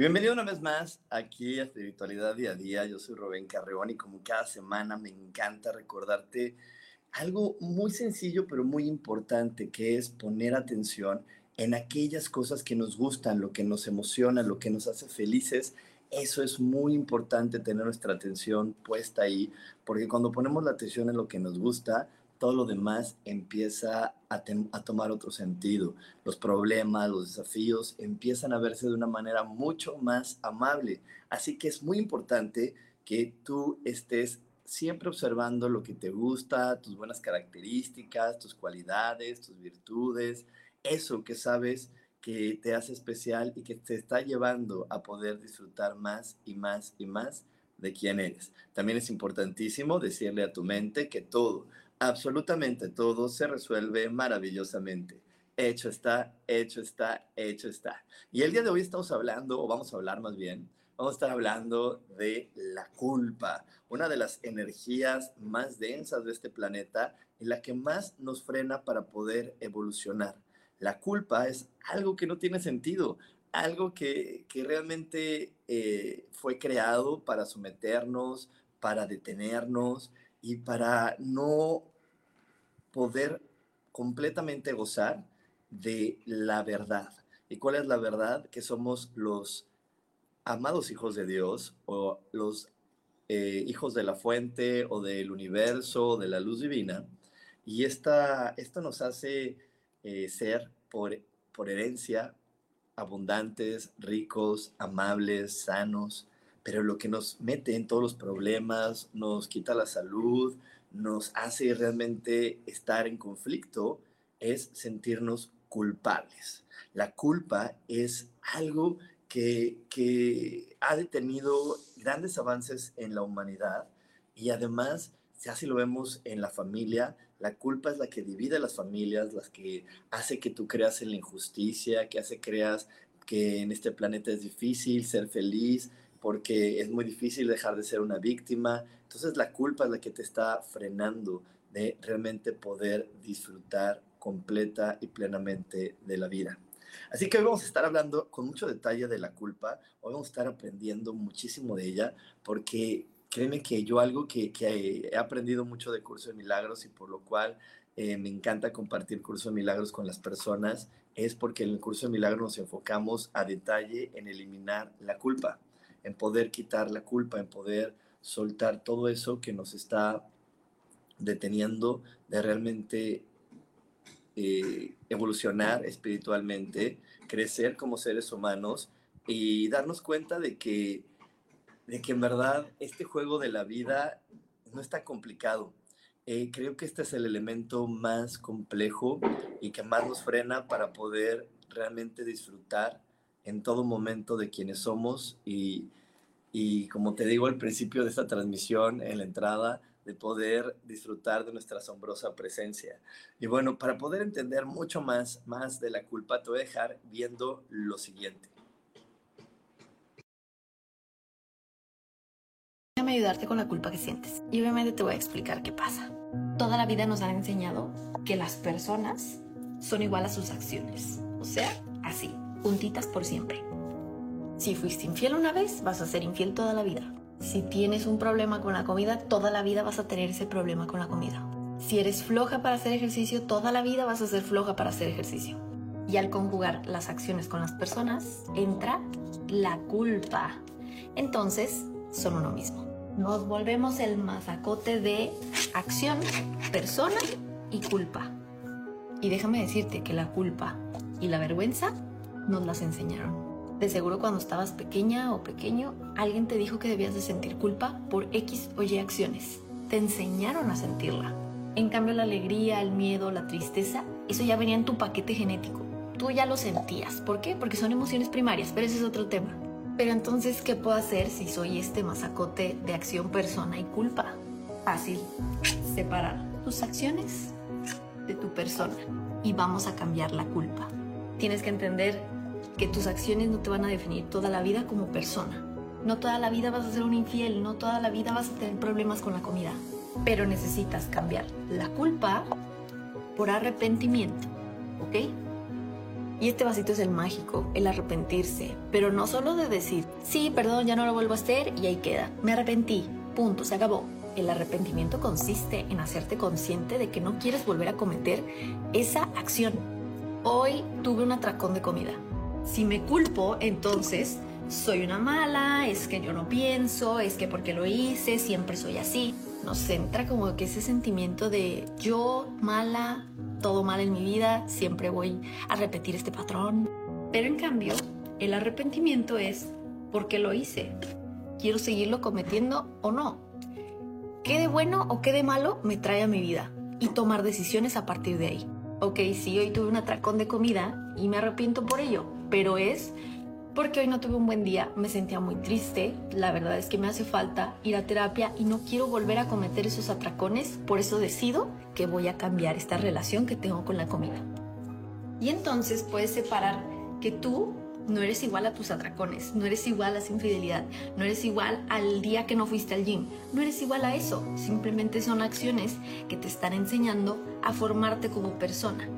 Bienvenido una vez más aquí a Espiritualidad Día a Día. Yo soy Rubén Carreón y como cada semana me encanta recordarte algo muy sencillo pero muy importante que es poner atención en aquellas cosas que nos gustan, lo que nos emociona, lo que nos hace felices. Eso es muy importante tener nuestra atención puesta ahí, porque cuando ponemos la atención en lo que nos gusta, todo lo demás empieza a, tomar otro sentido. Los problemas, los desafíos empiezan a verse de una manera mucho más amable. Así que es muy importante que tú estés siempre observando lo que te gusta, tus buenas características, tus cualidades, tus virtudes, eso que sabes que te hace especial y que te está llevando a poder disfrutar más y más y más de quién eres. También es importantísimo decirle a tu mente que todo, absolutamente todo se resuelve maravillosamente. Hecho está, hecho está, hecho está. Y el día de hoy estamos hablando, o vamos a hablar más bien, vamos a estar hablando de la culpa, una de las energías más densas de este planeta y la que más nos frena para poder evolucionar. La culpa es algo que no tiene sentido, algo que, realmente eh, fue creado para someternos, para detenernos y para no poder completamente gozar de la verdad. ¿Y cuál es la verdad? Que somos los amados hijos de Dios o los eh, hijos de la fuente o del universo, de la luz divina. Y esta, esto nos hace eh, ser por, por herencia abundantes, ricos, amables, sanos, pero lo que nos mete en todos los problemas, nos quita la salud, nos hace realmente estar en conflicto es sentirnos culpables. La culpa es algo que, que ha detenido grandes avances en la humanidad y además, si así lo vemos en la familia, la culpa es la que divide las familias, las que hace que tú creas en la injusticia, que hace creas que en este planeta es difícil ser feliz, porque es muy difícil dejar de ser una víctima. Entonces la culpa es la que te está frenando de realmente poder disfrutar completa y plenamente de la vida. Así que hoy vamos a estar hablando con mucho detalle de la culpa, hoy vamos a estar aprendiendo muchísimo de ella, porque créeme que yo algo que, he aprendido mucho de Curso de Milagros y por lo cual eh, me encanta compartir Curso de Milagros con las personas, es porque en el Curso de Milagros nos enfocamos a detalle en eliminar la culpa en poder quitar la culpa, en poder soltar todo eso que nos está deteniendo de realmente eh, evolucionar espiritualmente, crecer como seres humanos y darnos cuenta de que, de que en verdad este juego de la vida no está complicado. Eh, creo que este es el elemento más complejo y que más nos frena para poder realmente disfrutar en todo momento de quienes somos y, y como te digo al principio de esta transmisión, en la entrada, de poder disfrutar de nuestra asombrosa presencia. Y bueno, para poder entender mucho más, más de la culpa, te voy a dejar viendo lo siguiente. Déjame ayudarte con la culpa que sientes. Y obviamente te voy a explicar qué pasa. Toda la vida nos han enseñado que las personas son igual a sus acciones. O sea, así, puntitas por siempre. Si fuiste infiel una vez, vas a ser infiel toda la vida. Si tienes un problema con la comida, toda la vida vas a tener ese problema con la comida. Si eres floja para hacer ejercicio, toda la vida vas a ser floja para hacer ejercicio. Y al conjugar las acciones con las personas, entra la culpa. Entonces, son uno mismo. Nos volvemos el mazacote de acción, persona y culpa. Y déjame decirte que la culpa y la vergüenza nos las enseñaron. De seguro cuando estabas pequeña o pequeño, alguien te dijo que debías de sentir culpa por X o Y acciones. Te enseñaron a sentirla. En cambio, la alegría, el miedo, la tristeza, eso ya venía en tu paquete genético. Tú ya lo sentías. ¿Por qué? Porque son emociones primarias, pero ese es otro tema. Pero entonces, ¿qué puedo hacer si soy este masacote de acción, persona y culpa? Fácil. Separar tus acciones de tu persona y vamos a cambiar la culpa. Tienes que entender que tus acciones no te van a definir toda la vida como persona. No toda la vida vas a ser un infiel, no toda la vida vas a tener problemas con la comida, pero necesitas cambiar la culpa por arrepentimiento, ¿ok? Y este vasito es el mágico, el arrepentirse, pero no solo de decir, sí, perdón, ya no lo vuelvo a hacer y ahí queda, me arrepentí, punto, se acabó. El arrepentimiento consiste en hacerte consciente de que no quieres volver a cometer esa acción. Hoy tuve un atracón de comida. Si me culpo, entonces soy una mala, es que yo no pienso, es que porque lo hice, siempre soy así. Nos entra como que ese sentimiento de yo mala, todo mal en mi vida, siempre voy a repetir este patrón. Pero en cambio, el arrepentimiento es porque lo hice. ¿Quiero seguirlo cometiendo o no? ¿Qué de bueno o qué de malo me trae a mi vida? Y tomar decisiones a partir de ahí. Ok, sí, hoy tuve un atracón de comida y me arrepiento por ello, pero es porque hoy no tuve un buen día, me sentía muy triste, la verdad es que me hace falta ir a terapia y no quiero volver a cometer esos atracones, por eso decido que voy a cambiar esta relación que tengo con la comida. Y entonces puedes separar que tú no eres igual a tus atracones, no eres igual a esa infidelidad, no eres igual al día que no fuiste al gym, no eres igual a eso, simplemente son acciones que te están enseñando a formarte como persona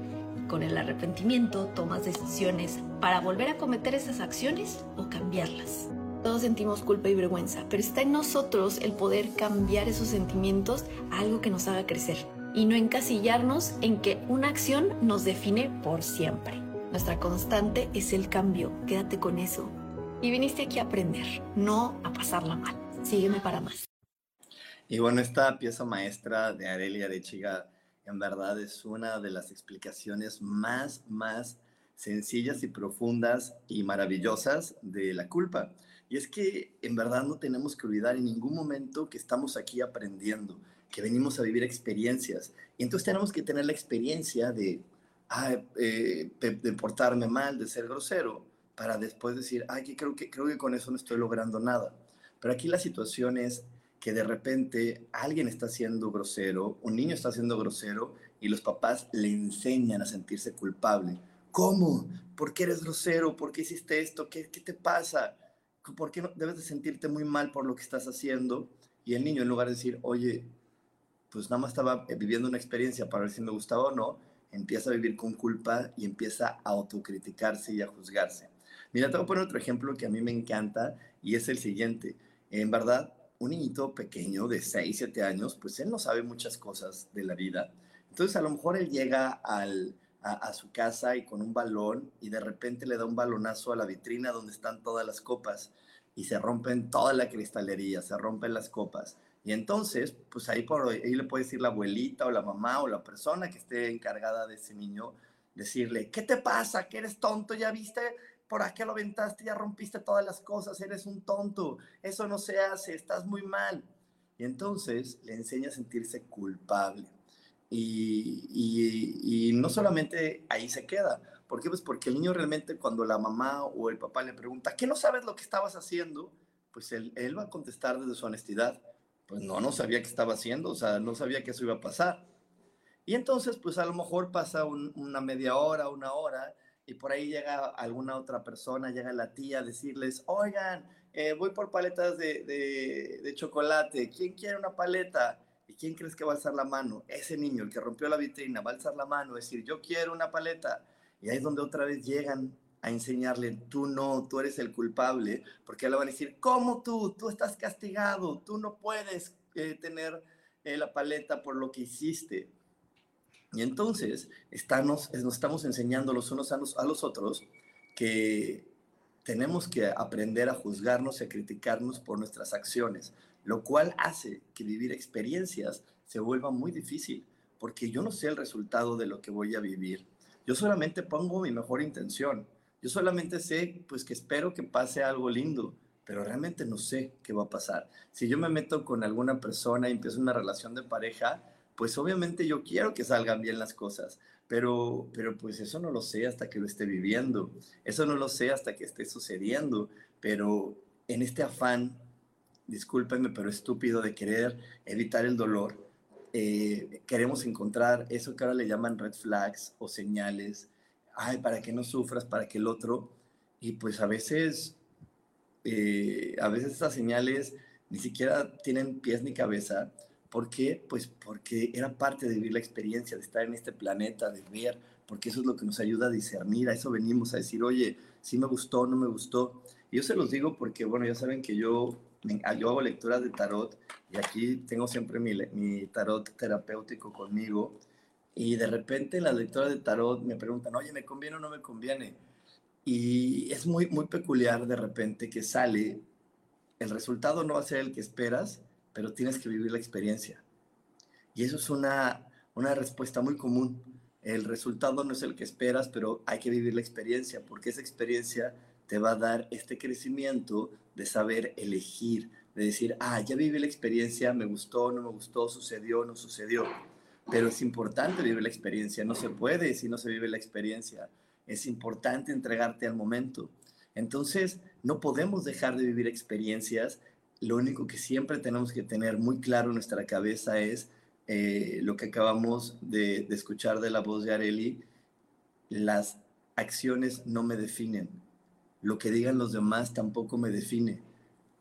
con el arrepentimiento tomas decisiones para volver a cometer esas acciones o cambiarlas. Todos sentimos culpa y vergüenza, pero está en nosotros el poder cambiar esos sentimientos a algo que nos haga crecer y no encasillarnos en que una acción nos define por siempre. Nuestra constante es el cambio, quédate con eso. Y viniste aquí a aprender, no a pasarla mal. Sígueme para más. Y bueno, esta pieza maestra de Arelia Arechiga en verdad es una de las explicaciones más, más sencillas y profundas y maravillosas de la culpa. Y es que en verdad no tenemos que olvidar en ningún momento que estamos aquí aprendiendo, que venimos a vivir experiencias. Y entonces tenemos que tener la experiencia de, eh, de, portarme mal, de ser grosero, para después decir, ay, que creo, que creo que con eso no estoy logrando nada. Pero aquí la situación es que de repente alguien está siendo grosero, un niño está siendo grosero y los papás le enseñan a sentirse culpable. ¿Cómo? ¿Por qué eres grosero? ¿Por qué hiciste esto? ¿Qué, qué te pasa? ¿Por qué no, debes de sentirte muy mal por lo que estás haciendo? Y el niño en lugar de decir, oye, pues nada más estaba viviendo una experiencia para ver si me gustaba o no, empieza a vivir con culpa y empieza a autocriticarse y a juzgarse. Mira, te voy a poner otro ejemplo que a mí me encanta y es el siguiente. En verdad, un niñito pequeño de 6, 7 años, pues él no sabe muchas cosas de la vida. Entonces a lo mejor él llega al, a, su casa y con un balón y de repente le da un balonazo a la vitrina donde están todas las copas y se rompen toda la cristalería, se rompen las copas. Y entonces, pues ahí, por, ahí le puede decir la abuelita o la mamá o la persona que esté encargada de ese niño, decirle, ¿qué te pasa? ¿Que eres tonto? ¿Ya viste? ¿por qué lo aventaste? Ya rompiste todas las cosas, eres un tonto, eso no se hace, estás muy mal. Y entonces le enseña a sentirse culpable. Y, y, no solamente ahí se queda. ¿Por qué? Pues porque el niño realmente cuando la mamá o el papá le pregunta, ¿qué no sabes lo que estabas haciendo? Pues él, él va a contestar desde su honestidad. Pues no, no sabía qué estaba haciendo, o sea, no sabía que eso iba a pasar. Y entonces, pues a lo mejor pasa una media hora, una hora, y por ahí llega alguna otra persona, llega la tía a decirles, oigan, eh, voy por paletas de, de, chocolate, ¿quién quiere una paleta? ¿Y quién crees que va a alzar la mano? Ese niño, el que rompió la vitrina, va a alzar la mano, decir, yo quiero una paleta. Y ahí es donde otra vez llegan a enseñarle, tú no, tú eres el culpable, porque le van a decir, ¿cómo tú? Tú estás castigado, tú no puedes eh, tener eh, la paleta por lo que hiciste. Y entonces estamos, nos estamos enseñando los unos a los, a los otros que tenemos que aprender a juzgarnos y a criticarnos por nuestras acciones. lo cual hace que vivir experiencias se vuelva muy difícil, porque yo no sé el resultado de lo que voy a vivir. Yo solamente pongo mi mejor intención. Yo solamente sé, pues, que espero que pase algo lindo, pero realmente no sé qué va a pasar. Si yo me meto con alguna persona y empiezo una relación de pareja, pues obviamente yo quiero que salgan bien las cosas, pero, pero pues eso no lo sé hasta que lo esté viviendo, eso no lo sé hasta que esté sucediendo, pero en este afán, discúlpenme, pero estúpido de querer evitar el dolor, eh, queremos encontrar eso que ahora le llaman red flags o señales, ay, para que no sufras, para que el otro, y pues a veces, eh, a veces estas señales ni siquiera tienen pies ni cabeza. ¿Por qué? Pues porque era parte de vivir la experiencia, de estar en este planeta, de ver, porque eso es lo que nos ayuda a discernir, a eso venimos a decir, oye, si me gustó, no me gustó. Y yo se los digo porque, bueno, ya saben que yo, yo hago lecturas de tarot y aquí tengo siempre mi, mi tarot terapéutico conmigo. Y de repente en las lecturas de tarot me preguntan, oye, ¿me conviene o no me conviene? Y es muy, muy peculiar de repente que sale, el resultado no va a ser el que esperas, pero tienes que vivir la experiencia. Y eso es una, una respuesta muy común. El resultado no es el que esperas, pero hay que vivir la experiencia, porque esa experiencia te va a dar este crecimiento de saber elegir, de decir, ah, ya viví la experiencia, me gustó, no me gustó, sucedió, no sucedió. Pero es importante vivir la experiencia, no se puede si no se vive la experiencia. Es importante entregarte al momento. Entonces, no podemos dejar de vivir experiencias. Lo único que siempre tenemos que tener muy claro en nuestra cabeza es eh, lo que acabamos de, de escuchar de la voz de Areli. Las acciones no me definen. Lo que digan los demás tampoco me define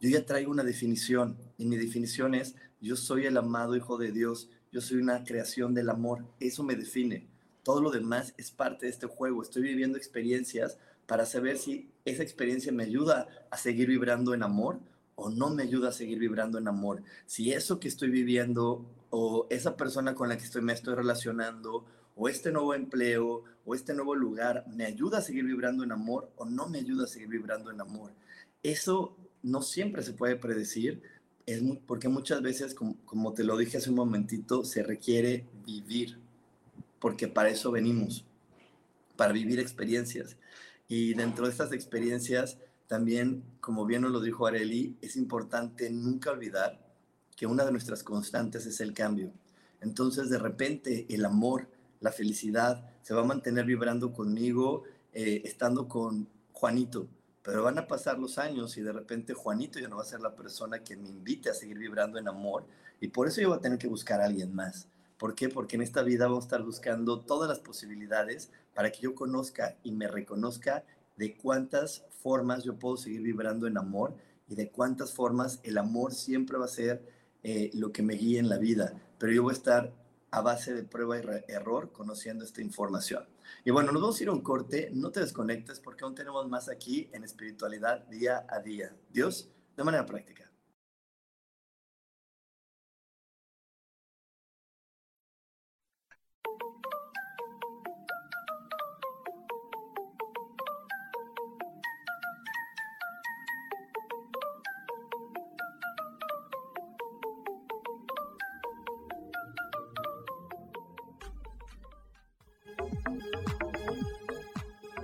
yo ya traigo una definición y mi definición es, yo soy el amado Hijo de Dios, yo soy una creación del amor, eso me define. Todo lo demás es parte de este juego, estoy viviendo experiencias para saber si esa experiencia me ayuda a seguir vibrando en amor o no me ayuda a seguir vibrando en amor. Si eso que estoy viviendo o esa persona con la que estoy, me estoy relacionando o este nuevo empleo o este nuevo lugar me ayuda a seguir vibrando en amor o no me ayuda a seguir vibrando en amor. Eso no siempre se puede predecir, es porque muchas veces, como, te lo dije hace un momentito, se requiere vivir, porque para eso venimos, para vivir experiencias. Y dentro de estas experiencias, también, como bien nos lo dijo Areli, es importante nunca olvidar que una de nuestras constantes es el cambio. Entonces, de repente, el amor, la felicidad, se va a mantener vibrando conmigo, eh, estando con Juanito, pero van a pasar los años y de repente Juanito ya no va a ser la persona que me invite a seguir vibrando en amor y por eso yo voy a tener que buscar a alguien más. ¿Por qué? Porque en esta vida vamos a estar buscando todas las posibilidades para que yo conozca y me reconozca de cuántas formas yo puedo seguir vibrando en amor y de cuántas formas el amor siempre va a ser eh, lo que me guíe en la vida. Pero yo voy a estar a base de prueba y error conociendo esta información. Y bueno, nos vamos a ir a un corte, no te desconectes porque aún tenemos más aquí en espiritualidad día a día. Dios, de manera práctica.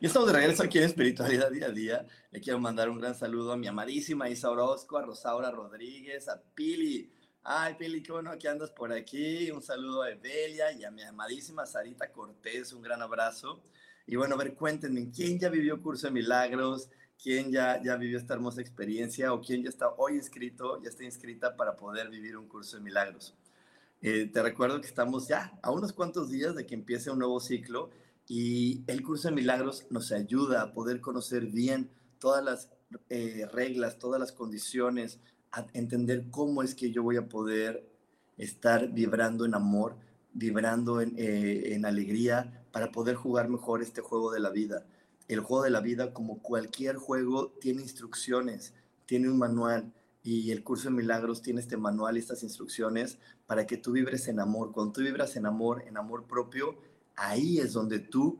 Y estamos de regreso aquí en Espiritualidad Día a Día. Le quiero mandar un gran saludo a mi amadísima Isa Orozco, a Rosaura Rodríguez, a Pili. Ay, Pili, qué bueno que andas por aquí. Un saludo a Evelia y a mi amadísima Sarita Cortés. Un gran abrazo. Y bueno, a ver, cuéntenme, ¿quién ya vivió Curso de Milagros? ¿Quién ya, ya vivió esta hermosa experiencia? ¿O quién ya está hoy inscrito, ya está inscrita para poder vivir un Curso de Milagros? Eh, te recuerdo que estamos ya a unos cuantos días de que empiece un nuevo ciclo y el curso de milagros nos ayuda a poder conocer bien todas las eh, reglas, todas las condiciones, a entender cómo es que yo voy a poder estar vibrando en amor, vibrando en, eh, en alegría, para poder jugar mejor este juego de la vida. El juego de la vida, como cualquier juego, tiene instrucciones, tiene un manual, y el curso de milagros tiene este manual y estas instrucciones para que tú vibres en amor. Cuando tú vibras en amor, en amor propio, ahí es donde tú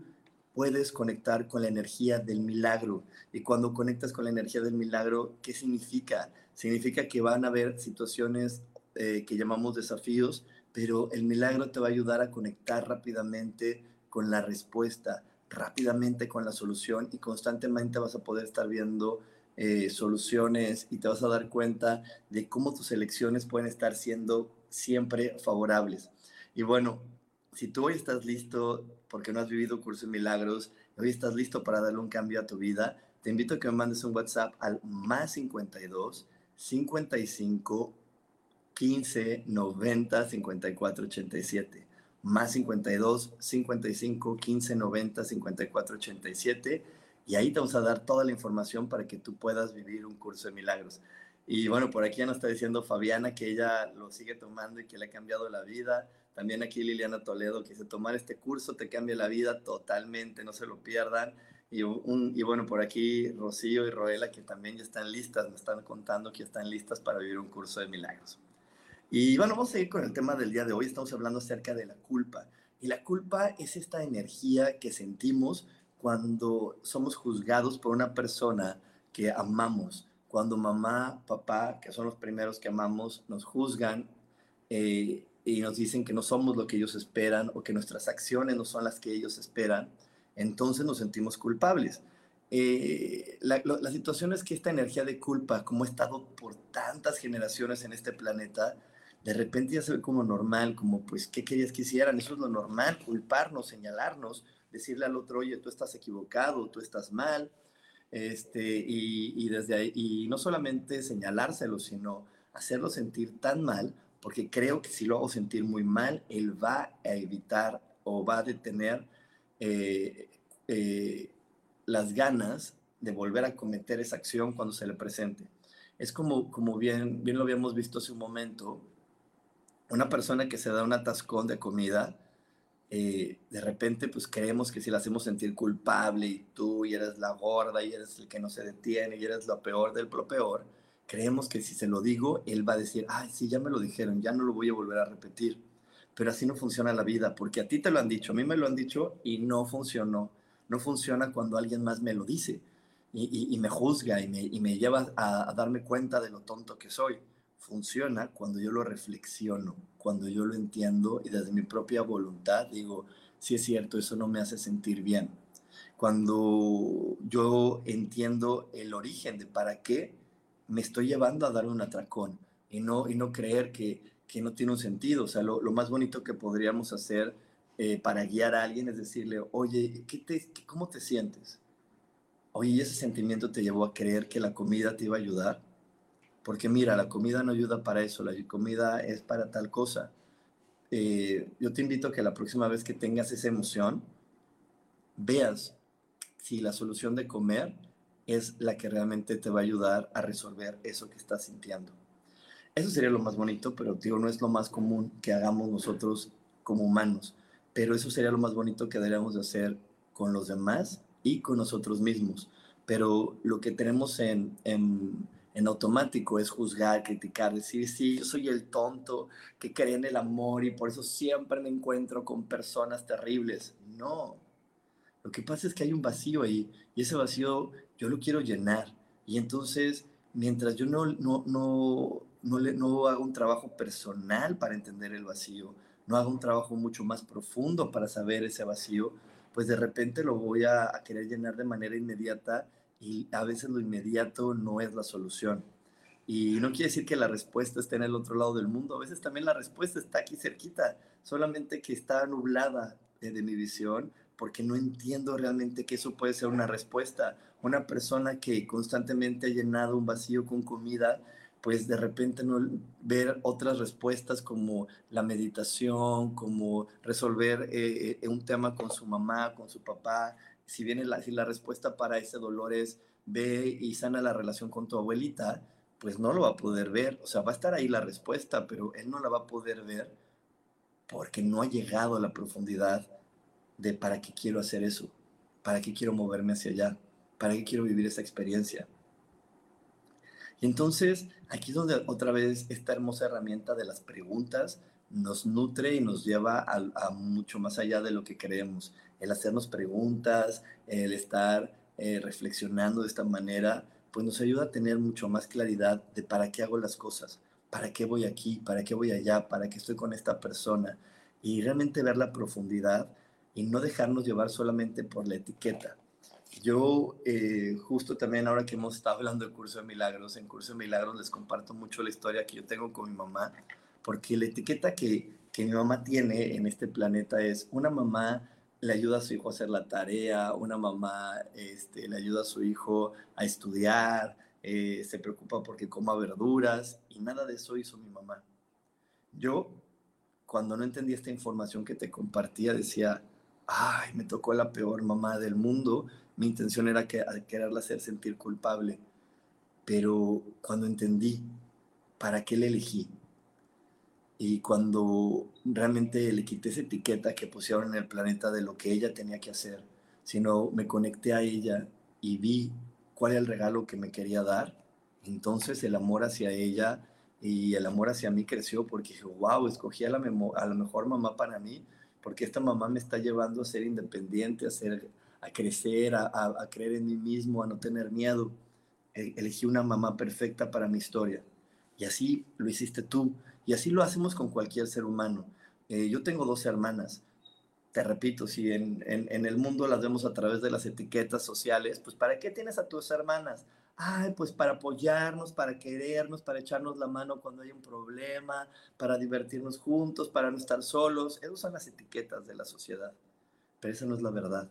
puedes conectar con la energía del milagro. Y cuando conectas con la energía del milagro, ¿qué significa? Significa que van a haber situaciones eh, que llamamos desafíos, pero el milagro te va a ayudar a conectar rápidamente con la respuesta, rápidamente con la solución y constantemente vas a poder estar viendo eh, soluciones y te vas a dar cuenta de cómo tus elecciones pueden estar siendo siempre favorables. Y bueno, si tú hoy estás listo porque no has vivido curso de milagros, hoy estás listo para darle un cambio a tu vida, te invito a que me mandes un WhatsApp al más 52 55 15 90 54 87. Más 52 55 15 90 54 87. Y ahí te vamos a dar toda la información para que tú puedas vivir un curso de milagros. Y bueno, por aquí ya nos está diciendo Fabiana que ella lo sigue tomando y que le ha cambiado la vida. También aquí Liliana Toledo, que dice, tomar este curso te cambia la vida totalmente, no se lo pierdan. Y, un, y bueno, por aquí Rocío y Roela, que también ya están listas, me están contando que están listas para vivir un curso de milagros. Y bueno, vamos a seguir con el tema del día de hoy. Estamos hablando acerca de la culpa. Y la culpa es esta energía que sentimos cuando somos juzgados por una persona que amamos. Cuando mamá, papá, que son los primeros que amamos, nos juzgan, eh, y nos dicen que no somos lo que ellos esperan o que nuestras acciones no son las que ellos esperan, entonces nos sentimos culpables. Eh, la, situación es que esta energía de culpa, como ha estado por tantas generaciones en este planeta, de repente ya se ve como normal, como pues, ¿qué querías que hicieran? Eso es lo normal, culparnos, señalarnos, decirle al otro, oye, tú estás equivocado, tú estás mal, este, y, y desde ahí, y no solamente señalárselo, sino hacerlo sentir tan mal porque creo que si lo hago sentir muy mal, él va a evitar o va a detener eh, eh, las ganas de volver a cometer esa acción cuando se le presente. Es como, como bien, bien lo habíamos visto hace un momento, una persona que se da un atascón de comida, eh, de repente pues creemos que si la hacemos sentir culpable y tú y eres la gorda y eres el que no se detiene y eres lo peor del lo peor, creemos que si se lo digo, él va a decir, ay, sí, ya me lo dijeron, ya no lo voy a volver a repetir. Pero así no funciona la vida, porque a ti te lo han dicho, a mí me lo han dicho y no funcionó. No funciona cuando alguien más me lo dice y, me juzga y me, lleva a, a, darme cuenta de lo tonto que soy. Funciona cuando yo lo reflexiono, cuando yo lo entiendo y desde mi propia voluntad digo, sí es cierto, eso no me hace sentir bien. Cuando yo entiendo el origen de para qué me estoy llevando a dar un atracón y no, y no creer que, que no tiene un sentido. O sea, lo, más bonito que podríamos hacer eh, para guiar a alguien es decirle, oye, ¿qué te, ¿cómo te sientes? Oye, ese sentimiento te llevó a creer que la comida te iba a ayudar? Porque mira, la comida no ayuda para eso, la comida es para tal cosa. Eh, yo te invito a que la próxima vez que tengas esa emoción, veas si la solución de comer es la que realmente te va a ayudar a resolver eso que estás sintiendo. Eso sería lo más bonito, pero digo, no es lo más común que hagamos nosotros como humanos, pero eso sería lo más bonito que deberíamos de hacer con los demás y con nosotros mismos. Pero lo que tenemos en, en, en automático es juzgar, criticar, decir, sí, yo soy el tonto que cree en el amor y por eso siempre me encuentro con personas terribles. No, lo que pasa es que hay un vacío ahí y ese vacío yo lo quiero llenar. Y entonces, mientras yo no, no, no, no, no hago un trabajo personal para entender el vacío, no hago un trabajo mucho más profundo para saber ese vacío, pues de repente lo voy a, a querer llenar de manera inmediata y a veces lo inmediato no es la solución. Y no quiere decir que la respuesta esté en el otro lado del mundo, a veces también la respuesta está aquí cerquita, solamente que está nublada de mi visión porque no entiendo realmente que eso puede ser una respuesta. Una persona que constantemente ha llenado un vacío con comida, pues de repente no ver otras respuestas como la meditación, como resolver eh, eh, un tema con su mamá, con su papá. Si viene la, si la respuesta para ese dolor es ve y sana la relación con tu abuelita, pues no lo va a poder ver. O sea, va a estar ahí la respuesta, pero él no la va a poder ver porque no ha llegado a la profundidad de para qué quiero hacer eso, para qué quiero moverme hacia allá, para qué quiero vivir esa experiencia. Y entonces aquí es donde otra vez esta hermosa herramienta de las preguntas nos nutre y nos lleva a, mucho más allá de lo que creemos. El hacernos preguntas, el estar eh, reflexionando de esta manera, pues nos ayuda a tener mucho más claridad de para qué hago las cosas, para qué voy aquí, para qué voy allá, para qué estoy con esta persona. Y realmente ver la profundidad y no dejarnos llevar solamente por la etiqueta. Yo, eh, justo también ahora que hemos estado hablando de Curso de Milagros, en Curso de Milagros les comparto mucho la historia que yo tengo con mi mamá, porque la etiqueta que, que mi mamá tiene en este planeta es una mamá le ayuda a su hijo a hacer la tarea, una mamá este, le ayuda a su hijo a estudiar, eh, se preocupa porque coma verduras y nada de eso hizo mi mamá. Yo, cuando no entendía esta información que te compartía, decía, ay, me tocó la peor mamá del mundo, mi intención era que, quererla hacer sentir culpable. Pero cuando entendí para qué le elegí y cuando realmente le quité esa etiqueta que pusieron en el planeta de lo que ella tenía que hacer, sino me conecté a ella y vi cuál era el regalo que me quería dar, entonces el amor hacia ella y el amor hacia mí creció porque dije, wow, escogí a la mejor mamá para mí porque esta mamá me está llevando a ser independiente, a, ser, a crecer, a, creer en mí mismo, a no tener miedo. E, elegí una mamá perfecta para mi historia. Y así lo hiciste tú. Y así lo hacemos con cualquier ser humano. Eh, yo tengo dos hermanas. Te repito, si en, el mundo las vemos a través de las etiquetas sociales, pues ¿para qué tienes a tus hermanas? ay, pues para apoyarnos, para querernos, para echarnos la mano cuando hay un problema, para divertirnos juntos, para no estar solos. Esas son las etiquetas de la sociedad. Pero esa no es la verdad.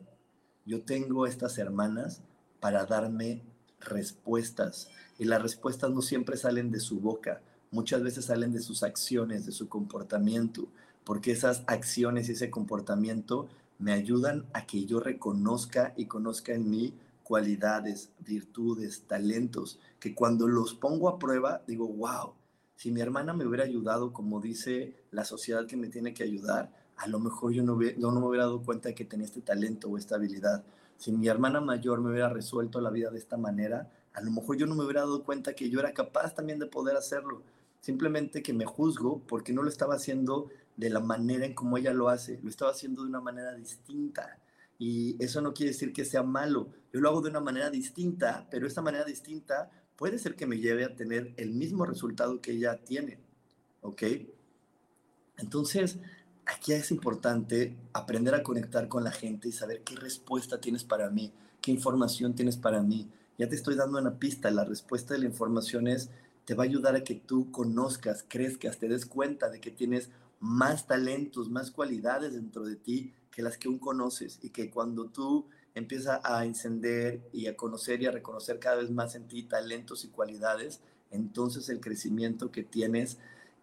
Yo tengo estas hermanas para darme respuestas. Y las respuestas no siempre salen de su boca, muchas veces salen de sus acciones, de su comportamiento, porque esas acciones y ese comportamiento me ayudan a que yo reconozca y conozca en mí cualidades, virtudes, talentos, que cuando los pongo a prueba digo, wow, si mi hermana me hubiera ayudado como dice la sociedad que me tiene que ayudar, a lo mejor yo no, no me hubiera dado cuenta de que tenía este talento o esta habilidad. Si mi hermana mayor me hubiera resuelto la vida de esta manera, a lo mejor yo no me hubiera dado cuenta que yo era capaz también de poder hacerlo. Simplemente que me juzgo porque no lo estaba haciendo de la manera en como ella lo hace, lo estaba haciendo de una manera distinta. Y eso no quiere decir que sea malo. Yo lo hago de una manera distinta, pero esta manera distinta puede ser que me lleve a tener el mismo resultado que ella tiene. ¿Ok? Entonces, aquí es importante aprender a conectar con la gente y saber qué respuesta tienes para mí, qué información tienes para mí. Ya te estoy dando una pista. La respuesta de la información es te va a ayudar a que tú conozcas, crezcas, te des cuenta de que tienes más talentos, más cualidades dentro de ti que las que aún conoces y que cuando tú empiezas a encender y a conocer y a reconocer cada vez más en ti talentos y cualidades, entonces el crecimiento que tienes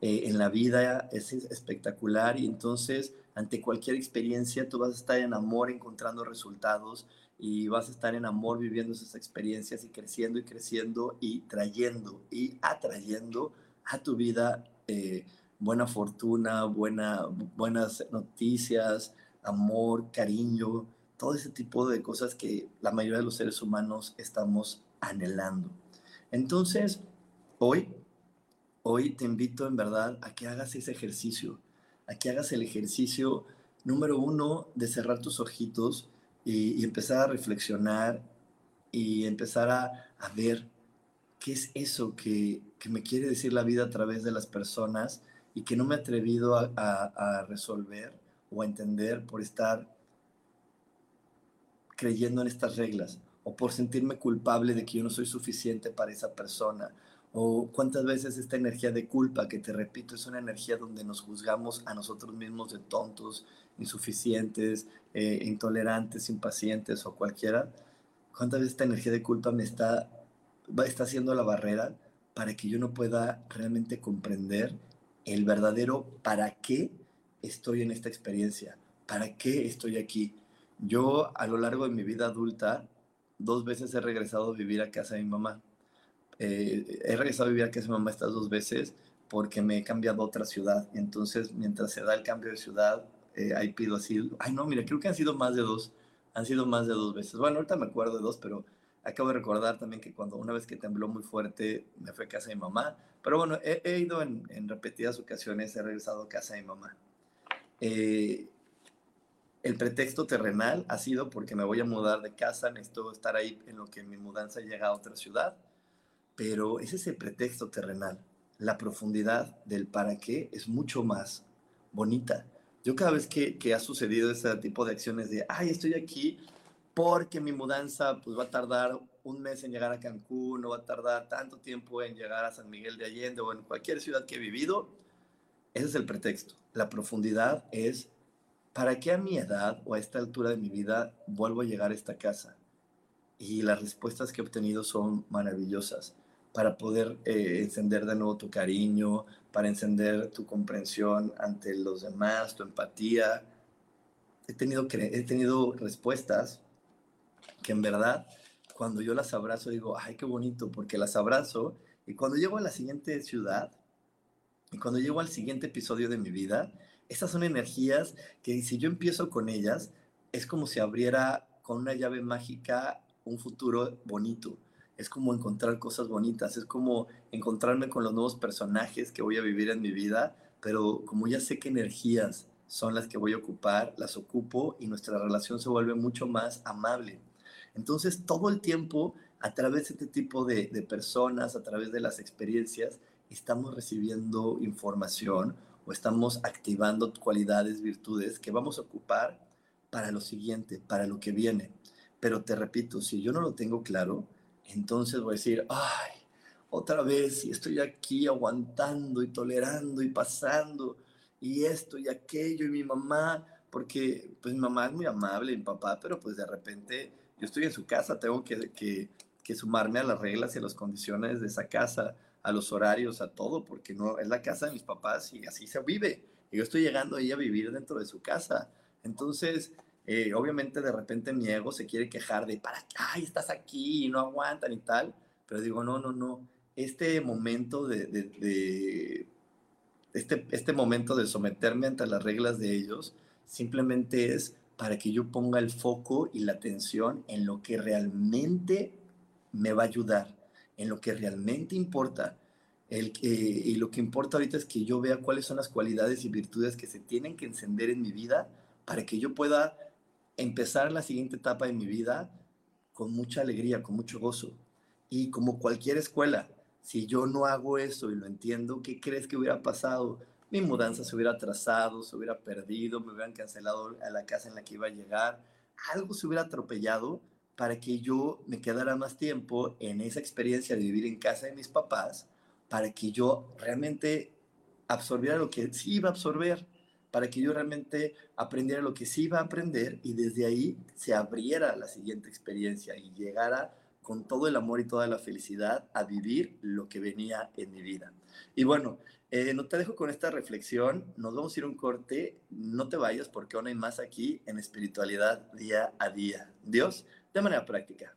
eh, en la vida es espectacular y entonces ante cualquier experiencia tú vas a estar en amor encontrando resultados y vas a estar en amor viviendo esas experiencias y creciendo y creciendo y trayendo y atrayendo a tu vida eh, buena fortuna, buena, buenas noticias, amor, cariño, todo ese tipo de cosas que la mayoría de los seres humanos estamos anhelando. Entonces, hoy, hoy te invito en verdad a que hagas ese ejercicio, a que hagas el ejercicio número uno de cerrar tus ojitos y, empezar a reflexionar y empezar a, ver qué es eso que, me quiere decir la vida a través de las personas y que no me he atrevido a, a resolver o a entender por estar creyendo en estas reglas o por sentirme culpable de que yo no soy suficiente para esa persona o cuántas veces esta energía de culpa que te repito es una energía donde nos juzgamos a nosotros mismos de tontos, insuficientes, eh, intolerantes, impacientes o cualquiera. ¿Cuántas veces esta energía de culpa me está, está haciendo la barrera para que yo no pueda realmente comprender el verdadero para qué estoy en esta experiencia? ¿Para qué estoy aquí? Yo a lo largo de mi vida adulta, dos veces he regresado a vivir a casa de mi mamá. Eh, he regresado a vivir a casa de mi mamá estas dos veces porque me he cambiado a otra ciudad. Entonces, mientras se da el cambio de ciudad, eh, ahí pido así. Ay, no, mira, creo que han sido más de dos. Han sido más de dos veces. Bueno, ahorita me acuerdo de dos, pero acabo de recordar también que cuando una vez que tembló muy fuerte, me fue a casa de mi mamá. Pero bueno, he, ido en, en, repetidas ocasiones, he regresado a casa de mi mamá. Eh, el pretexto terrenal ha sido porque me voy a mudar de casa, necesito estar ahí en lo que mi mudanza llega a otra ciudad, pero ese es el pretexto terrenal. La profundidad del para qué es mucho más bonita. Yo cada vez que, que ha sucedido ese tipo de acciones de, ay, estoy aquí porque mi mudanza pues va a tardar un mes en llegar a Cancún o va a tardar tanto tiempo en llegar a San Miguel de Allende o en cualquier ciudad que he vivido, ese es el pretexto. La profundidad es ¿para qué a mi edad o a esta altura de mi vida vuelvo a llegar a esta casa? Y las respuestas que he obtenido son maravillosas para poder eh, encender de nuevo tu cariño, para encender tu comprensión ante los demás, tu empatía. He tenido, he tenido respuestas que en verdad, cuando yo las abrazo, digo, ay, qué bonito, porque las abrazo y cuando llego a la siguiente ciudad y cuando llego al siguiente episodio de mi vida, esas son energías que si yo empiezo con ellas, es como si abriera con una llave mágica un futuro bonito. Es como encontrar cosas bonitas, es como encontrarme con los nuevos personajes que voy a vivir en mi vida, pero como ya sé qué energías son las que voy a ocupar, las ocupo y nuestra relación se vuelve mucho más amable. Entonces, todo el tiempo, a través de este tipo de, de personas, a través de las experiencias, estamos recibiendo información o estamos activando cualidades, virtudes que vamos a ocupar para lo siguiente, para lo que viene. Pero te repito, si yo no lo tengo claro, entonces voy a decir, ay, otra vez, y estoy aquí aguantando y tolerando y pasando, y esto y aquello, y mi mamá, porque pues mi mamá es muy amable, mi papá, pero pues de repente yo estoy en su casa, tengo que, que, que sumarme a las reglas y a las condiciones de esa casa a los horarios, a todo, porque no es la casa de mis papás y así se vive. Y yo estoy llegando ahí a vivir dentro de su casa. Entonces, eh, obviamente de repente mi ego se quiere quejar de, ¿para? Ay, estás aquí y no aguantan y tal. Pero digo, no, no, no. Este momento de, este, este momento de someterme ante las reglas de ellos, simplemente es para que yo ponga el foco y la atención en lo que realmente me va a ayudar en lo que realmente importa. El, y lo que importa ahorita es que yo vea cuáles son las cualidades y virtudes que se tienen que encender en mi vida para que yo pueda empezar la siguiente etapa de mi vida con mucha alegría, con mucho gozo. Y como cualquier escuela, si yo no hago eso y lo entiendo, ¿qué crees que hubiera pasado? Mi mudanza se hubiera atrasado, se hubiera perdido, me hubieran cancelado a la casa en la que iba a llegar, algo se hubiera atropellado para que yo me quedara más tiempo en esa experiencia de vivir en casa de mis papás para que yo realmente absorbiera lo que sí iba a absorber, para que yo realmente aprendiera lo que sí iba a aprender y desde ahí se abriera la siguiente experiencia y llegara con todo el amor y toda la felicidad a vivir lo que venía en mi vida. Y bueno, eh, no te dejo con esta reflexión, nos vamos a ir un corte, no te vayas porque aún hay más aquí en espiritualidad día a día. Dios, de manera práctica.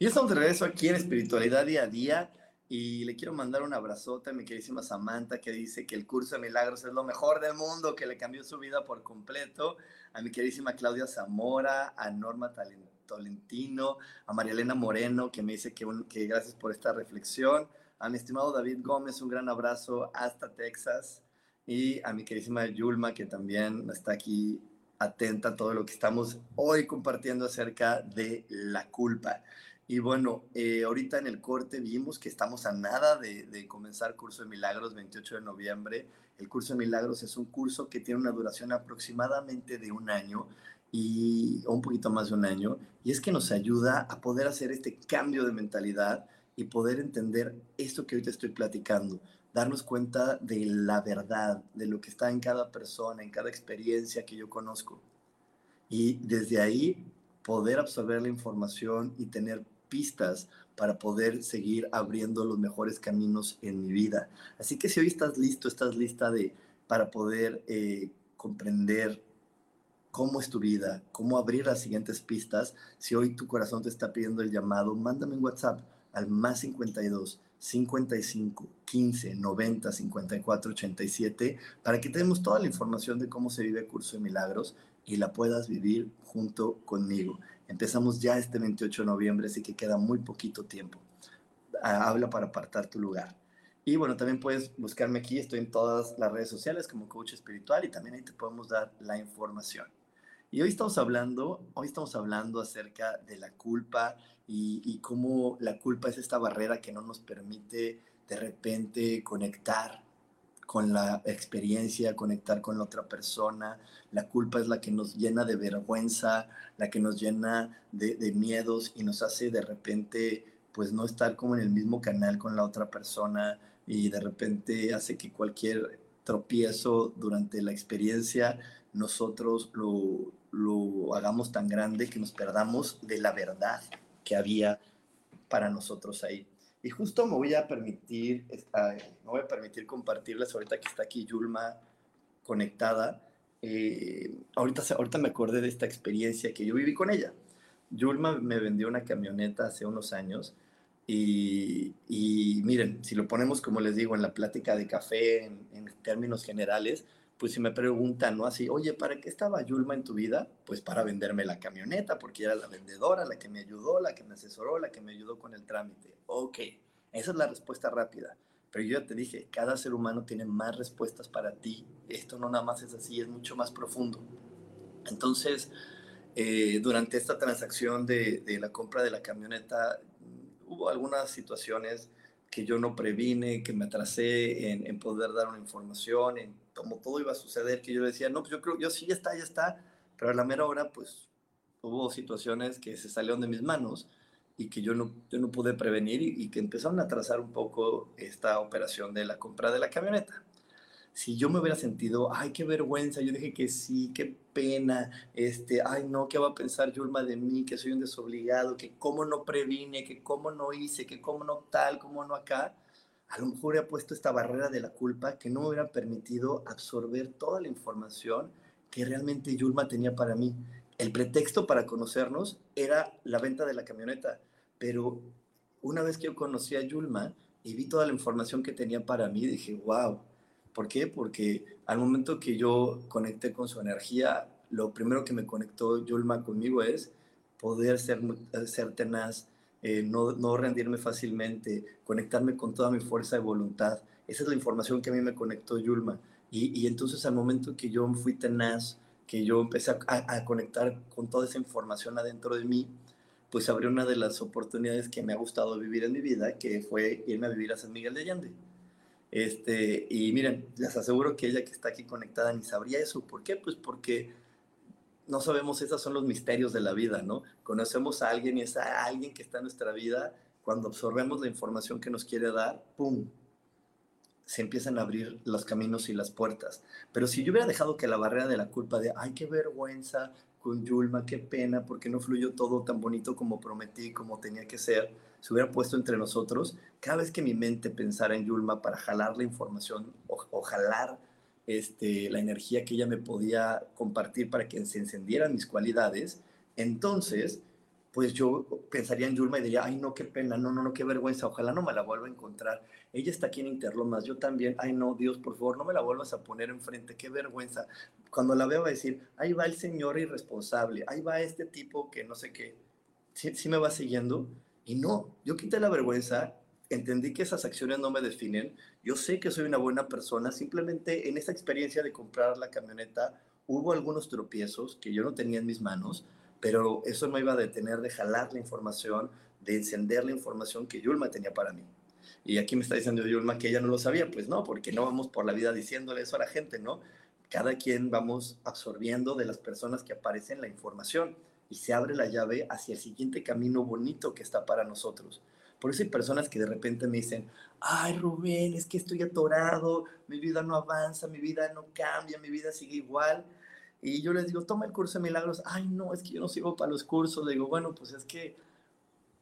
Y estamos de regreso aquí en Espiritualidad Día a Día y le quiero mandar un abrazote a mi queridísima Samantha que dice que el curso de milagros es lo mejor del mundo, que le cambió su vida por completo, a mi queridísima Claudia Zamora, a Norma Tolentino, a María Elena Moreno que me dice que, que gracias por esta reflexión, a mi estimado David Gómez, un gran abrazo hasta Texas. Y a mi queridísima Yulma que también está aquí atenta a todo lo que estamos hoy compartiendo acerca de la culpa. Y bueno, eh, ahorita en el corte vimos que estamos a nada de, de, comenzar Curso de Milagros 28 de noviembre. El Curso de Milagros es un curso que tiene una duración aproximadamente de un año y, o un poquito más de un año. Y es que nos ayuda a poder hacer este cambio de mentalidad y poder entender esto que te estoy platicando. Darnos cuenta de la verdad, de lo que está en cada persona, en cada experiencia que yo conozco. Y desde ahí poder absorber la información y tener pistas para poder seguir abriendo los mejores caminos en mi vida. Así que si hoy estás listo, estás lista de, para poder eh, comprender cómo es tu vida, cómo abrir las siguientes pistas, si hoy tu corazón te está pidiendo el llamado, mándame un WhatsApp al más 52 55 15 90 54 87 para que tenemos toda la información de cómo se vive el curso de milagros y la puedas vivir junto conmigo. Empezamos ya este 28 de noviembre, así que queda muy poquito tiempo. Ah, habla para apartar tu lugar. Y bueno, también puedes buscarme aquí, estoy en todas las redes sociales como coach espiritual y también ahí te podemos dar la información. Y hoy estamos hablando, hoy estamos hablando acerca de la culpa y, y cómo la culpa es esta barrera que no nos permite de repente conectar con la experiencia, conectar con la otra persona. La culpa es la que nos llena de vergüenza, la que nos llena de, miedos y nos hace de repente pues no estar como en el mismo canal con la otra persona y de repente hace que cualquier tropiezo durante la experiencia nosotros lo, lo hagamos tan grande que nos perdamos de la verdad que había para nosotros ahí. Y justo me voy a permitir, me voy a permitir compartirles ahorita que está aquí Yulma conectada. Eh, ahorita, ahorita me acordé de esta experiencia que yo viví con ella. Yulma me vendió una camioneta hace unos años y, y miren, si lo ponemos como les digo en la plática de café en términos generales, pues si me preguntan, ¿no? Así, oye, ¿para qué estaba Yulma en tu vida? Pues para venderme la camioneta, porque era la vendedora, la que me ayudó, la que me asesoró, la que me ayudó con el trámite. Ok, esa es la respuesta rápida. Pero yo ya te dije, cada ser humano tiene más respuestas para ti. Esto no nada más es así, es mucho más profundo. Entonces, eh, durante esta transacción de, de la compra de la camioneta, hubo algunas situaciones que yo no previne, que me atrasé en, en poder dar una información, en como todo iba a suceder, que yo decía, no, pues yo creo, yo sí, ya está, ya está, pero a la mera hora, pues hubo situaciones que se salieron de mis manos y que yo no, yo no pude prevenir y, y que empezaron a atrasar un poco esta operación de la compra de la camioneta si yo me hubiera sentido, ay, qué vergüenza, yo dije que sí, qué pena, este, ay, no, ¿qué va a pensar Yulma de mí? Que soy un desobligado, que cómo no previne, que cómo no hice, que cómo no tal, cómo no acá a lo mejor he puesto esta barrera de la culpa que no me hubiera permitido absorber toda la información que realmente Yulma tenía para mí. El pretexto para conocernos era la venta de la camioneta, pero una vez que yo conocí a Yulma y vi toda la información que tenía para mí, dije, wow. ¿Por qué? Porque al momento que yo conecté con su energía, lo primero que me conectó Yulma conmigo es poder ser, ser tenaz, eh, no, no, rendirme fácilmente, conectarme con toda mi fuerza de voluntad. Esa es la información que a mí me conectó Yulma. Y, y entonces al momento que yo fui tenaz, que yo empecé a, a, conectar con toda esa información adentro de mí, pues abrió una de las oportunidades que me ha gustado vivir en mi vida, que fue irme a vivir a San Miguel de Allende. Este, y miren, les aseguro que ella que está aquí conectada ni sabría eso. ¿Por qué? Pues porque no sabemos, esos son los misterios de la vida, ¿no? Conocemos a alguien y es a alguien que está en nuestra vida, cuando absorbemos la información que nos quiere dar, ¡pum! Se empiezan a abrir los caminos y las puertas. Pero si yo hubiera dejado que la barrera de la culpa de, ay, qué vergüenza con Yulma, qué pena, porque no fluyó todo tan bonito como prometí, como tenía que ser, se hubiera puesto entre nosotros, cada vez que mi mente pensara en Yulma para jalar la información o, o jalar este, la energía que ella me podía compartir para que se encendieran mis cualidades, entonces, pues yo pensaría en Yulma y diría, ay, no, qué pena, no, no, no, qué vergüenza, ojalá no me la vuelva a encontrar. Ella está aquí en Interlomas, yo también, ay, no, Dios, por favor, no me la vuelvas a poner enfrente, qué vergüenza. Cuando la veo va a decir, ahí va el señor irresponsable, ahí va este tipo que no sé qué, sí, sí me va siguiendo. Y no, yo quité la vergüenza entendí que esas acciones no me definen. Yo sé que soy una buena persona. Simplemente en esa experiencia de comprar la camioneta hubo algunos tropiezos que yo no tenía en mis manos, pero eso no iba a detener de jalar la información, de encender la información que Yulma tenía para mí. Y aquí me está diciendo Yulma que ella no lo sabía. Pues no, porque no vamos por la vida diciéndole eso a la gente, ¿no? Cada quien vamos absorbiendo de las personas que aparecen la información y se abre la llave hacia el siguiente camino bonito que está para nosotros. Por eso hay personas que de repente me dicen, ay Rubén, es que estoy atorado, mi vida no avanza, mi vida no cambia, mi vida sigue igual. Y yo les digo, toma el curso de milagros. Ay, no, es que yo no sigo para los cursos. Le digo, bueno, pues es que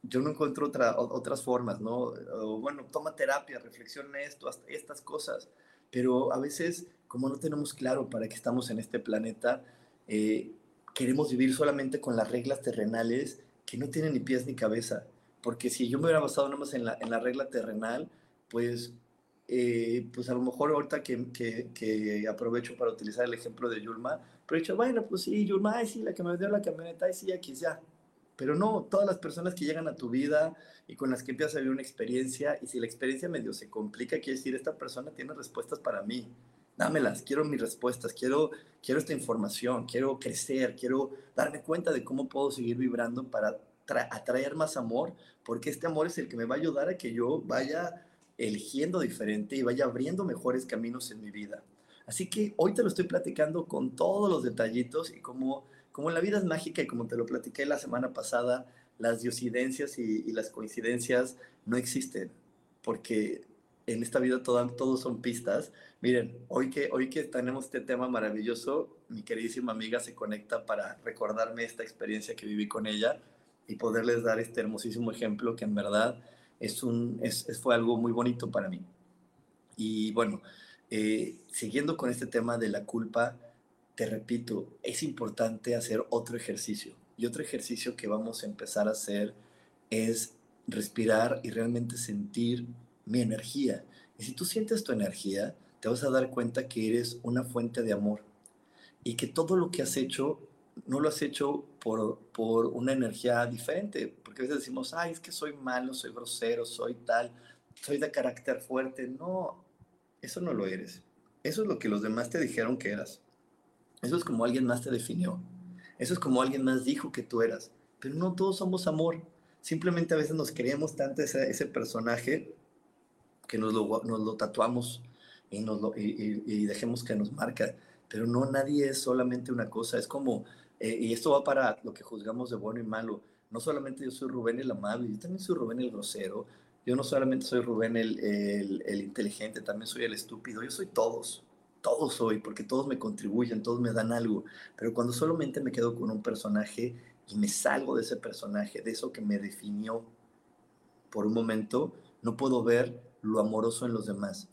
yo no encuentro otra, otras formas, ¿no? O, bueno, toma terapia, reflexiona esto, estas cosas. Pero a veces, como no tenemos claro para qué estamos en este planeta, eh, queremos vivir solamente con las reglas terrenales que no tienen ni pies ni cabeza porque si yo me hubiera basado nomás en la, en la regla terrenal, pues, eh, pues a lo mejor ahorita que, que, que, aprovecho para utilizar el ejemplo de Yulma, pero he dicho, bueno, pues sí, Yulma, ay, sí, la que me dio la camioneta, ay, sí, aquí ya. Pero no, todas las personas que llegan a tu vida y con las que empiezas a vivir una experiencia, y si la experiencia medio se complica, quiere decir, esta persona tiene respuestas para mí. Dámelas, quiero mis respuestas, quiero, quiero esta información, quiero crecer, quiero darme cuenta de cómo puedo seguir vibrando para atraer más amor, porque este amor es el que me va a ayudar a que yo vaya eligiendo diferente y vaya abriendo mejores caminos en mi vida. Así que hoy te lo estoy platicando con todos los detallitos y como, como la vida es mágica y como te lo platiqué la semana pasada, las diosidencias y, las coincidencias no existen, porque en esta vida todo, todo son pistas. Miren, hoy que, hoy que tenemos este tema maravilloso, mi queridísima amiga se conecta para recordarme esta experiencia que viví con ella y poderles dar este hermosísimo ejemplo que en verdad es un, fue algo muy bonito para mí. Y bueno, eh, siguiendo con este tema de la culpa, te repito, es importante hacer otro ejercicio. Y otro ejercicio que vamos a empezar a hacer es respirar y realmente sentir mi energía. Y si tú sientes tu energía, te vas a dar cuenta que eres una fuente de amor y que todo lo que has hecho no lo has hecho por, por una energía diferente, porque a veces decimos, ay, es que soy malo, soy grosero, soy tal, soy de carácter fuerte. No, eso no lo eres. Eso es lo que los demás te dijeron que eras. Eso es como alguien más te definió. Eso es como alguien más dijo que tú eras. Pero no todos somos amor. Simplemente a veces nos queremos tanto ese, ese personaje que nos lo, nos lo tatuamos y, nos lo, y, dejemos que nos marca. Pero no, nadie es solamente una cosa. Es como, eh, y esto va para lo que juzgamos de bueno y malo. No solamente yo soy Rubén el amable, yo también soy Rubén el grosero. Yo no solamente soy Rubén el, el, el inteligente, también soy el estúpido. Yo soy todos todos soy, porque todos me contribuyen, todos me dan algo. Pero cuando solamente me quedo con un personaje y me salgo de ese personaje, de eso que me definió por un momento, no puedo ver lo amoroso en los demás.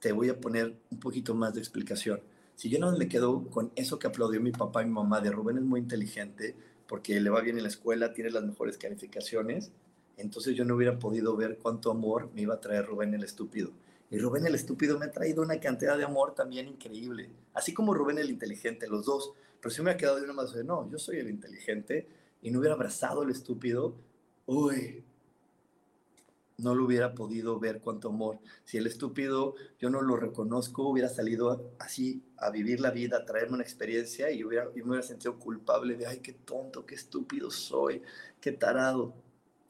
Te voy a poner un poquito más de explicación. Si yo no me quedo con eso que aplaudió mi papá y mi mamá de Rubén es muy inteligente porque le va bien en la escuela, tiene las mejores calificaciones, entonces yo no hubiera podido ver cuánto amor me iba a traer Rubén el estúpido. Y Rubén el estúpido me ha traído una cantidad de amor también increíble. Así como Rubén el inteligente, los dos. Pero si me ha quedado de una más de, no, yo soy el inteligente y no hubiera abrazado al estúpido, uy, no lo hubiera podido ver cuánto amor. Si el estúpido yo no lo reconozco, hubiera salido así a vivir la vida, a traerme una experiencia y, hubiera, y me hubiera sentido culpable de, ay, qué tonto, qué estúpido soy, qué tarado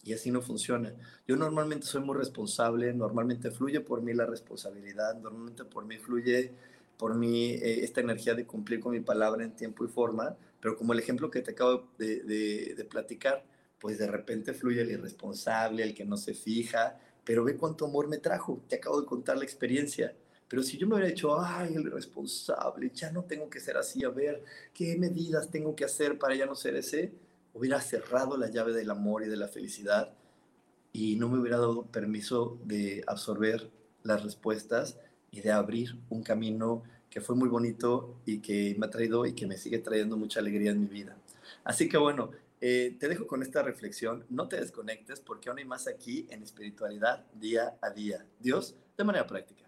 y así no funciona. Yo normalmente soy muy responsable, normalmente fluye por mí la responsabilidad, normalmente por mí fluye por mí eh, esta energía de cumplir con mi palabra en tiempo y forma, pero como el ejemplo que te acabo de, de, platicar, pues de repente fluye el irresponsable, el que no se fija, pero ve cuánto amor me trajo, te acabo de contar la experiencia. Pero si yo me hubiera dicho, ay, el irresponsable, ya no tengo que ser así, a ver, ¿qué medidas tengo que hacer para ya no ser ese? hubiera cerrado la llave del amor y de la felicidad y no me hubiera dado permiso de absorber las respuestas y de abrir un camino que fue muy bonito y que me ha traído y que me sigue trayendo mucha alegría en mi vida. Así que bueno, eh, te dejo con esta reflexión. No te desconectes porque aún hay más aquí en espiritualidad día a día. Dios, de manera práctica.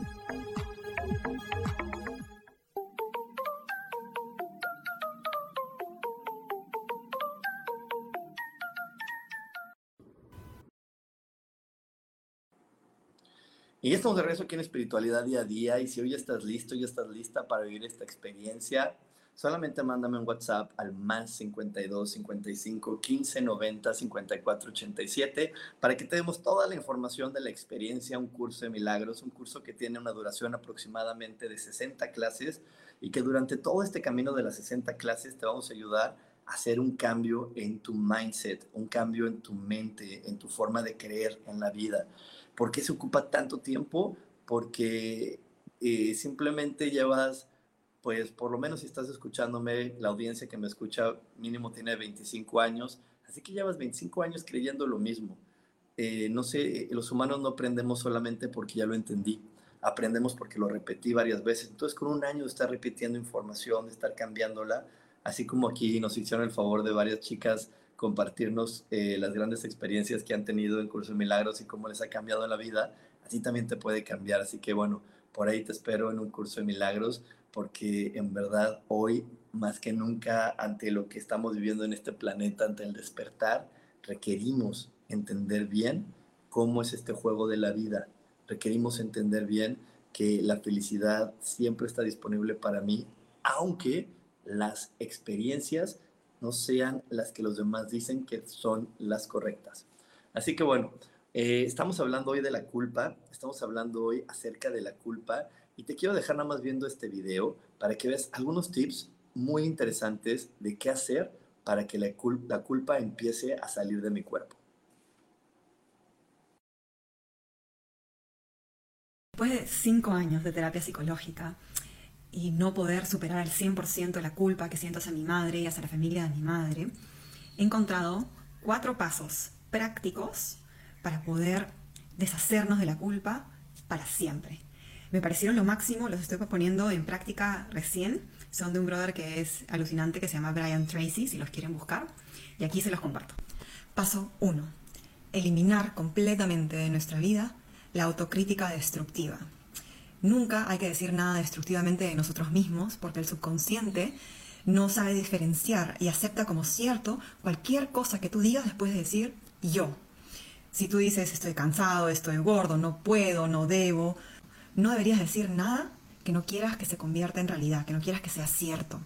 Y ya estamos de regreso aquí en Espiritualidad Día a Día. Y si hoy ya estás listo, ya estás lista para vivir esta experiencia, solamente mándame un WhatsApp al más 52 55 15 90 54 87 para que te demos toda la información de la experiencia, un curso de milagros, un curso que tiene una duración aproximadamente de 60 clases y que durante todo este camino de las 60 clases te vamos a ayudar hacer un cambio en tu mindset, un cambio en tu mente, en tu forma de creer en la vida. ¿Por qué se ocupa tanto tiempo? Porque eh, simplemente llevas, pues por lo menos si estás escuchándome, la audiencia que me escucha mínimo tiene 25 años, así que llevas 25 años creyendo lo mismo. Eh, no sé, los humanos no aprendemos solamente porque ya lo entendí, aprendemos porque lo repetí varias veces. Entonces, con un año de estar repitiendo información, de estar cambiándola, así como aquí nos hicieron el favor de varias chicas compartirnos eh, las grandes experiencias que han tenido en Curso de Milagros y cómo les ha cambiado la vida, así también te puede cambiar. Así que bueno, por ahí te espero en un Curso de Milagros, porque en verdad hoy, más que nunca, ante lo que estamos viviendo en este planeta, ante el despertar, requerimos entender bien cómo es este juego de la vida. Requerimos entender bien que la felicidad siempre está disponible para mí, aunque las experiencias no sean las que los demás dicen que son las correctas. Así que bueno, eh, estamos hablando hoy de la culpa, estamos hablando hoy acerca de la culpa y te quiero dejar nada más viendo este video para que veas algunos tips muy interesantes de qué hacer para que la, la culpa empiece a salir de mi cuerpo. Después de cinco años de terapia psicológica, y no poder superar al 100% la culpa que siento hacia mi madre y hacia la familia de mi madre, he encontrado cuatro pasos prácticos para poder deshacernos de la culpa para siempre. Me parecieron lo máximo, los estoy poniendo en práctica recién. Son de un brother que es alucinante, que se llama Brian Tracy, si los quieren buscar. Y aquí se los comparto. Paso 1. Eliminar completamente de nuestra vida la autocrítica destructiva. Nunca hay que decir nada destructivamente de nosotros mismos porque el subconsciente no sabe diferenciar y acepta como cierto cualquier cosa que tú digas después de decir yo. Si tú dices estoy cansado, estoy gordo, no puedo, no debo, no deberías decir nada que no quieras que se convierta en realidad, que no quieras que sea cierto.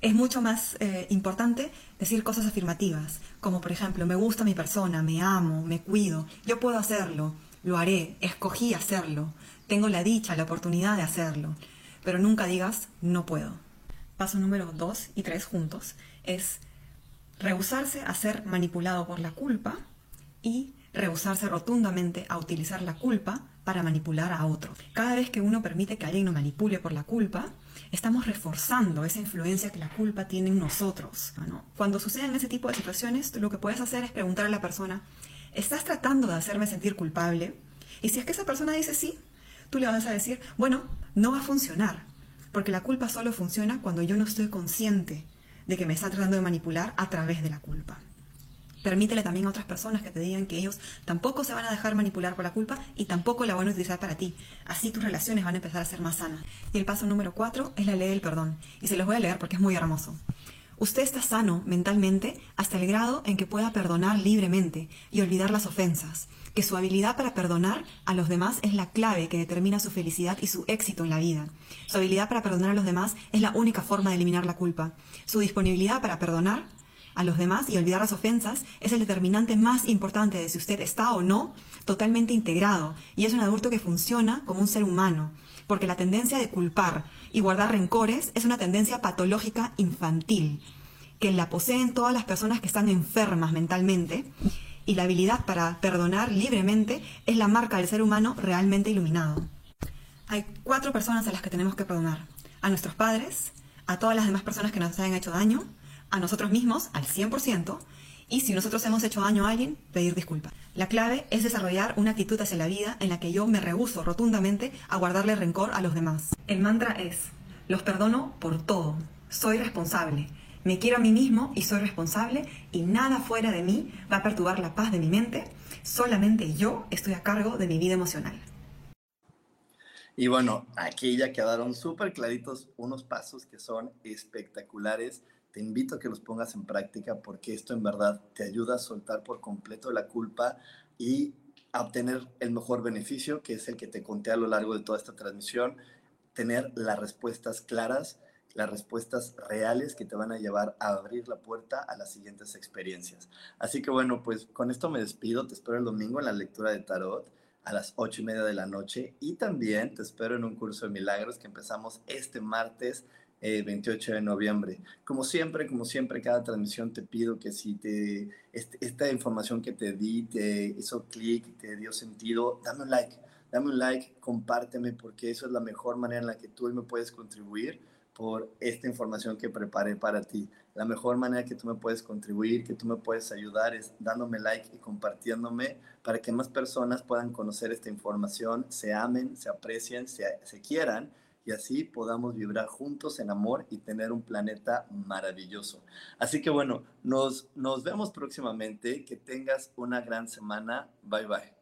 Es mucho más eh, importante decir cosas afirmativas, como por ejemplo, me gusta mi persona, me amo, me cuido, yo puedo hacerlo, lo haré, escogí hacerlo, tengo la dicha, la oportunidad de hacerlo, pero nunca digas no puedo. Paso número dos y tres juntos es rehusarse a ser manipulado por la culpa y rehusarse rotundamente a utilizar la culpa para manipular a otro. Cada vez que uno permite que alguien nos manipule por la culpa, estamos reforzando esa influencia que la culpa tiene en nosotros. Cuando suceden ese tipo de situaciones, lo que puedes hacer es preguntar a la persona, ¿estás tratando de hacerme sentir culpable? Y si es que esa persona dice sí, tú le vas a decir, bueno, no va a funcionar, porque la culpa solo funciona cuando yo no estoy consciente de que me está tratando de manipular a través de la culpa. Permítele también a otras personas que te digan que ellos tampoco se van a dejar manipular por la culpa y tampoco la van a utilizar para ti. Así tus relaciones van a empezar a ser más sanas. Y el paso número cuatro es la ley del perdón. Y se los voy a leer porque es muy hermoso. Usted está sano mentalmente hasta el grado en que pueda perdonar libremente y olvidar las ofensas que su habilidad para perdonar a los demás es la clave que determina su felicidad y su éxito en la vida. Su habilidad para perdonar a los demás es la única forma de eliminar la culpa. Su disponibilidad para perdonar a los demás y olvidar las ofensas es el determinante más importante de si usted está o no totalmente integrado y es un adulto que funciona como un ser humano, porque la tendencia de culpar y guardar rencores es una tendencia patológica infantil que la poseen todas las personas que están enfermas mentalmente y la habilidad para perdonar libremente es la marca del ser humano realmente iluminado. Hay cuatro personas a las que tenemos que perdonar. A nuestros padres, a todas las demás personas que nos hayan hecho daño, a nosotros mismos al 100%, y si nosotros hemos hecho daño a alguien, pedir disculpas. La clave es desarrollar una actitud hacia la vida en la que yo me rehuso rotundamente a guardarle rencor a los demás. El mantra es, los perdono por todo, soy responsable, me quiero a mí mismo y soy responsable y nada fuera de mí va a perturbar la paz de mi mente, solamente yo estoy a cargo de mi vida emocional. Y bueno, aquí ya quedaron súper claritos unos pasos que son espectaculares te invito a que los pongas en práctica porque esto en verdad te ayuda a soltar por completo la culpa y a obtener el mejor beneficio, que es el que te conté a lo largo de toda esta transmisión, tener las respuestas claras, las respuestas reales que te van a llevar a abrir la puerta a las siguientes experiencias. Así que bueno, pues con esto me despido, te espero el domingo en la lectura de tarot a las ocho y media de la noche y también te espero en un curso de milagros que empezamos este martes 28 eh, de noviembre. Como siempre, como siempre, cada transmisión te pido que si te, este, esta información que te di te hizo clic, te dio sentido, dame un like, dame un like, compárteme, porque eso es la mejor manera en la que tú me puedes contribuir por esta información que preparé para ti. La mejor manera que tú me puedes contribuir, que tú me puedes ayudar es dándome like y compartiéndome para que más personas puedan conocer esta información, se amen, se aprecien, se, se quieran y así podamos vibrar juntos en amor y tener un planeta maravilloso. Así que bueno, nos, nos vemos próximamente. Que tengas una gran semana. Bye bye.